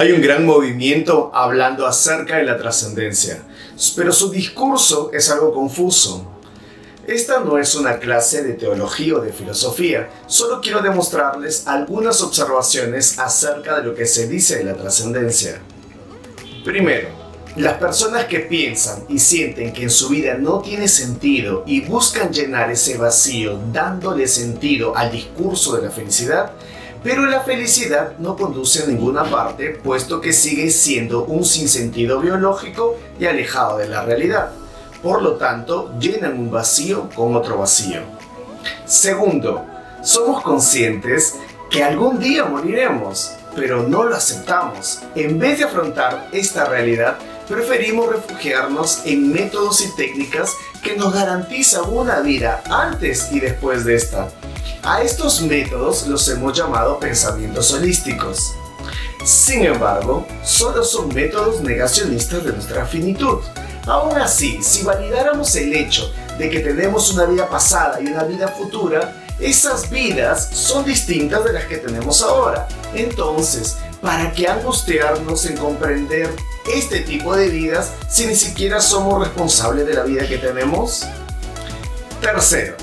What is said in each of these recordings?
Hay un gran movimiento hablando acerca de la trascendencia, pero su discurso es algo confuso. Esta no es una clase de teología o de filosofía, solo quiero demostrarles algunas observaciones acerca de lo que se dice de la trascendencia. Primero, las personas que piensan y sienten que en su vida no tiene sentido y buscan llenar ese vacío dándole sentido al discurso de la felicidad, pero la felicidad no conduce a ninguna parte puesto que sigue siendo un sinsentido biológico y alejado de la realidad. Por lo tanto, llenan un vacío con otro vacío. Segundo, somos conscientes que algún día moriremos, pero no lo aceptamos. En vez de afrontar esta realidad, preferimos refugiarnos en métodos y técnicas que nos garantizan una vida antes y después de esta. A estos métodos los hemos llamado pensamientos holísticos. Sin embargo, solo son métodos negacionistas de nuestra finitud. Aún así, si validáramos el hecho de que tenemos una vida pasada y una vida futura, esas vidas son distintas de las que tenemos ahora. Entonces, ¿para qué angustiarnos en comprender este tipo de vidas si ni siquiera somos responsables de la vida que tenemos? Tercero,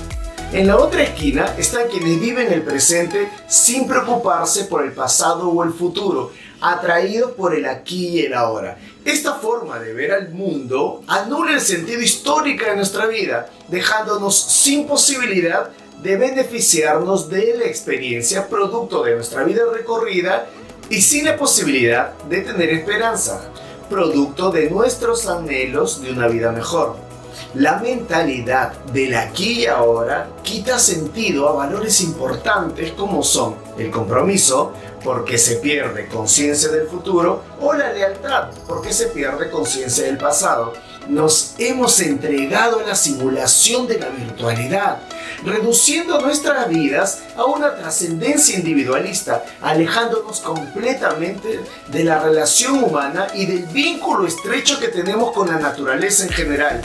en la otra esquina están quienes viven el presente sin preocuparse por el pasado o el futuro, atraídos por el aquí y el ahora. Esta forma de ver al mundo anula el sentido histórico de nuestra vida, dejándonos sin posibilidad de beneficiarnos de la experiencia producto de nuestra vida recorrida y sin la posibilidad de tener esperanza, producto de nuestros anhelos de una vida mejor. La mentalidad del aquí y ahora quita sentido a valores importantes como son el compromiso, porque se pierde conciencia del futuro, o la lealtad, porque se pierde conciencia del pasado. Nos hemos entregado a la simulación de la virtualidad, reduciendo nuestras vidas a una trascendencia individualista, alejándonos completamente de la relación humana y del vínculo estrecho que tenemos con la naturaleza en general.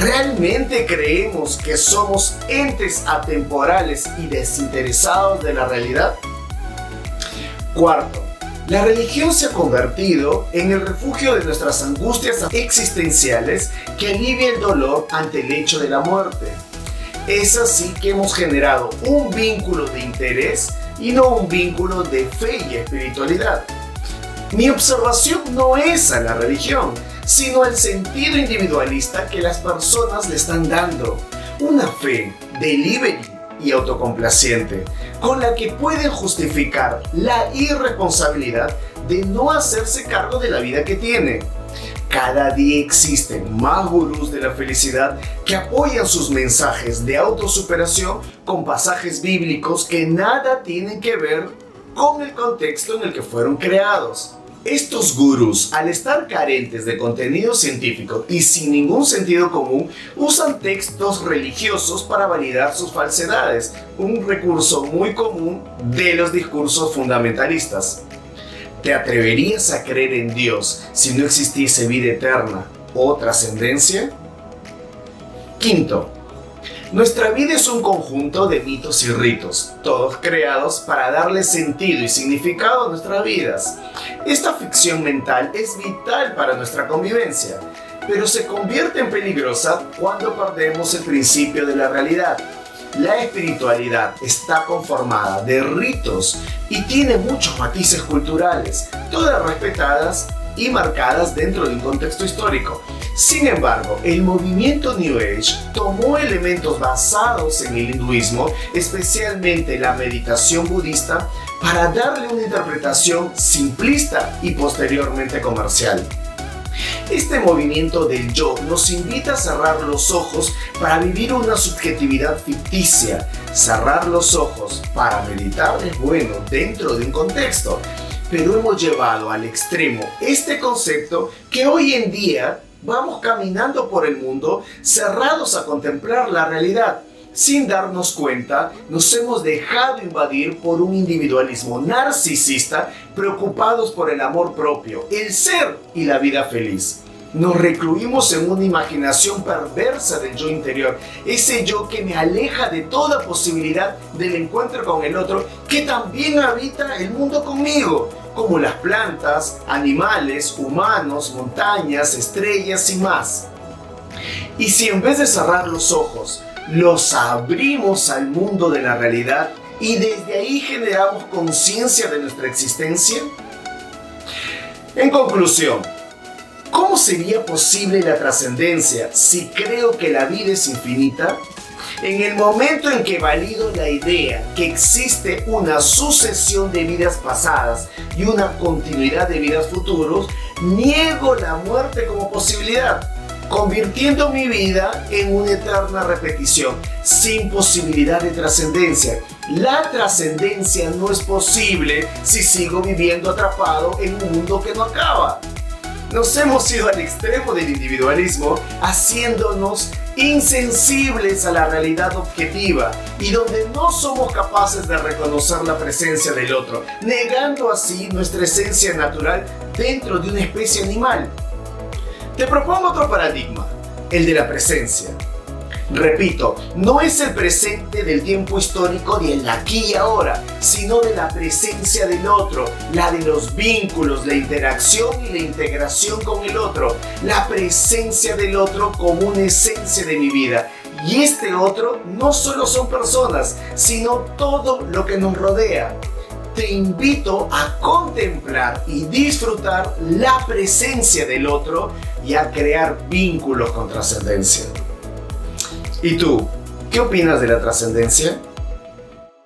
¿Realmente creemos que somos entes atemporales y desinteresados de la realidad? Cuarto, la religión se ha convertido en el refugio de nuestras angustias existenciales que alivia el dolor ante el hecho de la muerte. Es así que hemos generado un vínculo de interés y no un vínculo de fe y espiritualidad. Mi observación no es a la religión, sino al sentido individualista que las personas le están dando. Una fe delivery y autocomplaciente, con la que pueden justificar la irresponsabilidad de no hacerse cargo de la vida que tienen. Cada día existen más gurús de la felicidad que apoyan sus mensajes de autosuperación con pasajes bíblicos que nada tienen que ver con el contexto en el que fueron creados. Estos gurús, al estar carentes de contenido científico y sin ningún sentido común, usan textos religiosos para validar sus falsedades, un recurso muy común de los discursos fundamentalistas. ¿Te atreverías a creer en Dios si no existiese vida eterna o trascendencia? Quinto, nuestra vida es un conjunto de mitos y ritos, todos creados para darle sentido y significado a nuestras vidas. Esta ficción mental es vital para nuestra convivencia, pero se convierte en peligrosa cuando perdemos el principio de la realidad. La espiritualidad está conformada de ritos y tiene muchos matices culturales, todas respetadas y marcadas dentro de un contexto histórico. Sin embargo, el movimiento New Age tomó elementos basados en el hinduismo, especialmente la meditación budista, para darle una interpretación simplista y posteriormente comercial. Este movimiento del yo nos invita a cerrar los ojos para vivir una subjetividad ficticia. Cerrar los ojos para meditar es bueno dentro de un contexto, pero hemos llevado al extremo este concepto que hoy en día vamos caminando por el mundo cerrados a contemplar la realidad. Sin darnos cuenta, nos hemos dejado invadir por un individualismo narcisista preocupados por el amor propio, el ser y la vida feliz. Nos recluimos en una imaginación perversa del yo interior, ese yo que me aleja de toda posibilidad del encuentro con el otro, que también habita el mundo conmigo como las plantas, animales, humanos, montañas, estrellas y más. Y si en vez de cerrar los ojos, los abrimos al mundo de la realidad y desde ahí generamos conciencia de nuestra existencia? En conclusión, ¿cómo sería posible la trascendencia si creo que la vida es infinita? En el momento en que valido la idea que existe una sucesión de vidas pasadas y una continuidad de vidas futuros, niego la muerte como posibilidad, convirtiendo mi vida en una eterna repetición, sin posibilidad de trascendencia. La trascendencia no es posible si sigo viviendo atrapado en un mundo que no acaba. Nos hemos ido al extremo del individualismo, haciéndonos insensibles a la realidad objetiva y donde no somos capaces de reconocer la presencia del otro, negando así nuestra esencia natural dentro de una especie animal. Te propongo otro paradigma, el de la presencia. Repito, no es el presente del tiempo histórico ni el aquí y ahora, sino de la presencia del otro, la de los vínculos, la interacción y la integración con el otro, la presencia del otro como una esencia de mi vida. Y este otro no solo son personas, sino todo lo que nos rodea. Te invito a contemplar y disfrutar la presencia del otro y a crear vínculos con trascendencia. ¿Y tú? ¿Qué opinas de la trascendencia?